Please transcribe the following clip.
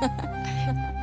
哈 哈